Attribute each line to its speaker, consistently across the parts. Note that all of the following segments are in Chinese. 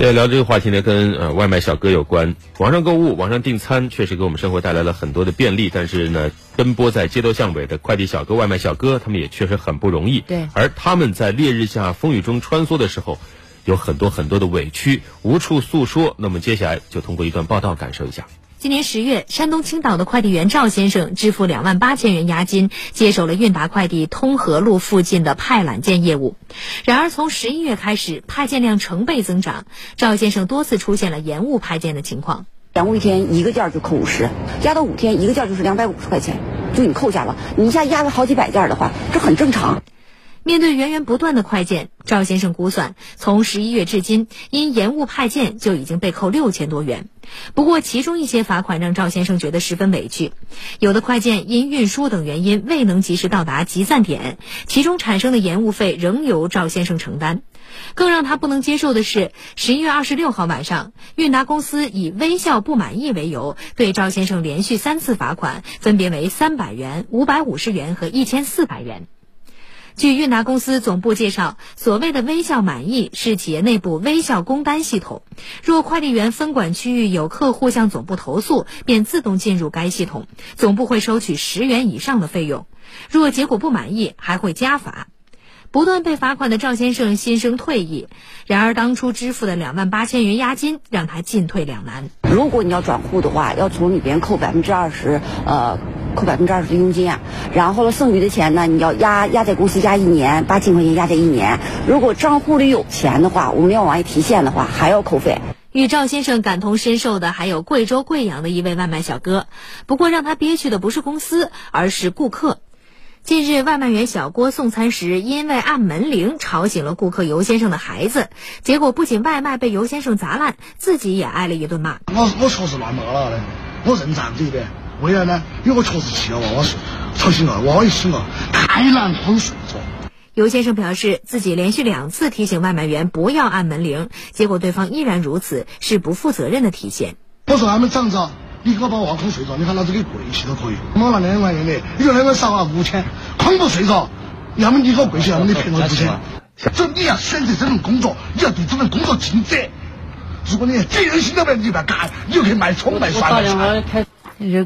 Speaker 1: 现在聊这个话题呢，跟呃外卖小哥有关。网上购物、网上订餐，确实给我们生活带来了很多的便利。但是呢，奔波在街头巷尾的快递小哥、外卖小哥，他们也确实很不容易。
Speaker 2: 对。
Speaker 1: 而他们在烈日下、风雨中穿梭的时候，有很多很多的委屈，无处诉说。那么接下来就通过一段报道感受一下。
Speaker 2: 今年十月，山东青岛的快递员赵先生支付两万八千元押金，接手了韵达快递通河路附近的派揽件业务。然而，从十一月开始，派件量成倍增长，赵先生多次出现了延误派件的情况。
Speaker 3: 延误一天一个件就扣五十，压到五天一个件就是两百五十块钱，就你扣下了。你一下压了好几百件的话，这很正常。
Speaker 2: 面对源源不断的快件，赵先生估算，从十一月至今，因延误派件就已经被扣六千多元。不过，其中一些罚款让赵先生觉得十分委屈。有的快件因运输等原因未能及时到达集散点，其中产生的延误费仍由赵先生承担。更让他不能接受的是，十一月二十六号晚上，韵达公司以微笑不满意为由，对赵先生连续三次罚款，分别为三百元、五百五十元和一千四百元。据韵达公司总部介绍，所谓的微笑满意是企业内部微笑工单系统。若快递员分管区域有客户向总部投诉，便自动进入该系统，总部会收取十元以上的费用。若结果不满意，还会加罚。不断被罚款的赵先生心生退意，然而当初支付的两万八千元押金让他进退两难。
Speaker 3: 如果你要转户的话，要从里边扣百分之二十，呃，扣百分之二十的佣金啊。然后了，剩余的钱呢，你要压压在公司压一年，八千块钱压在一年。如果账户里有钱的话，我们要往外提现的话，还要扣费。
Speaker 2: 与赵先生感同身受的还有贵州贵阳的一位外卖小哥，不过让他憋屈的不是公司，而是顾客。近日，外卖员小郭送餐时，因为按门铃吵醒了顾客尤先生的孩子，结果不仅外卖被尤先生砸烂，自己也挨了一顿骂。
Speaker 4: 我我确实乱骂了的，我认账这边。为了呢，因为我确实气了娃娃，吵醒了娃娃一醒了，太难哄睡着。
Speaker 2: 尤先生表示，自己连续两次提醒外卖员不要按门铃，结果对方依然如此，是不负责任的体现。
Speaker 4: 我说俺们长着。你给我把娃哄睡着，你看老子给跪起都可以。我拿两万块钱的，你说两个少啊五千，哄不睡着，要么你给我跪起，要么你赔我五千。这你要选择这份工作，你要对这份工作尽责。如果你责任心都没有，你就不要干，你就可以卖葱卖蒜卖菜。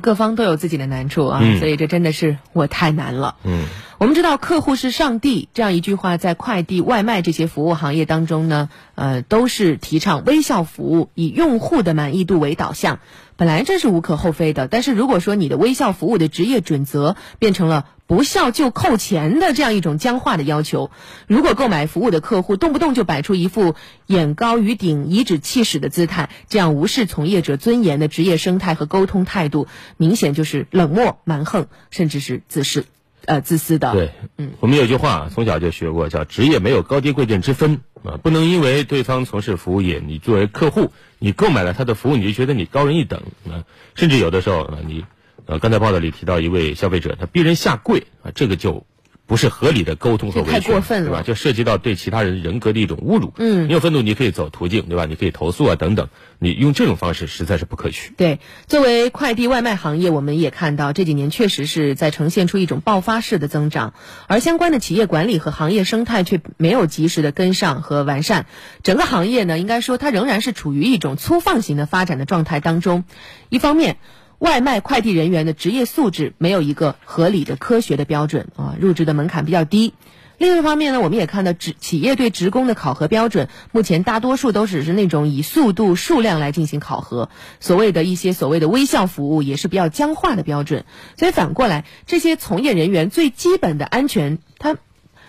Speaker 2: 各方都有自己的难处啊，所以这真的是我太难了。
Speaker 1: 嗯，
Speaker 2: 我们知道客户是上帝这样一句话，在快递、外卖这些服务行业当中呢，呃，都是提倡微笑服务，以用户的满意度为导向。本来这是无可厚非的，但是如果说你的微笑服务的职业准则变成了不笑就扣钱的这样一种僵化的要求，如果购买服务的客户动不动就摆出一副眼高于顶、颐指气使的姿态，这样无视从业者尊严的职业生态和沟通态度，明显就是冷漠、蛮横，甚至是自私。呃，自私的。
Speaker 1: 对，嗯，我们有句话从小就学过，叫职业没有高低贵贱之分啊，不能因为对方从事服务业，你作为客户，你购买了他的服务，你就觉得你高人一等啊，甚至有的时候啊，你，呃，刚才报道里提到一位消费者，他逼人下跪啊，这个就。不是合理的沟通和维
Speaker 2: 权，
Speaker 1: 对吧？就涉及到对其他人人格的一种侮辱。嗯，你有愤怒，你可以走途径，对吧？你可以投诉啊，等等。你用这种方式实在是不可取。
Speaker 2: 对，作为快递外卖行业，我们也看到这几年确实是在呈现出一种爆发式的增长，而相关的企业管理和行业生态却没有及时的跟上和完善。整个行业呢，应该说它仍然是处于一种粗放型的发展的状态当中。一方面，外卖快递人员的职业素质没有一个合理的科学的标准啊，入职的门槛比较低。另一方面呢，我们也看到职企业对职工的考核标准，目前大多数都只是那种以速度、数量来进行考核。所谓的一些所谓的微笑服务，也是比较僵化的标准。所以反过来，这些从业人员最基本的安全，它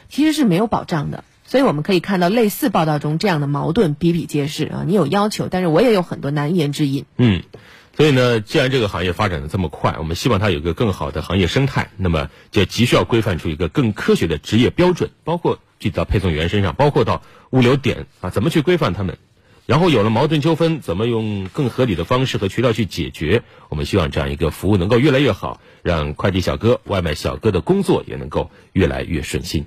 Speaker 2: 其实是没有保障的。所以我们可以看到类似报道中这样的矛盾比比皆是啊。你有要求，但是我也有很多难言之隐。
Speaker 1: 嗯。所以呢，既然这个行业发展的这么快，我们希望它有一个更好的行业生态，那么就急需要规范出一个更科学的职业标准，包括具体到配送员身上，包括到物流点啊，怎么去规范他们？然后有了矛盾纠纷，怎么用更合理的方式和渠道去解决？我们希望这样一个服务能够越来越好，让快递小哥、外卖小哥的工作也能够越来越顺心。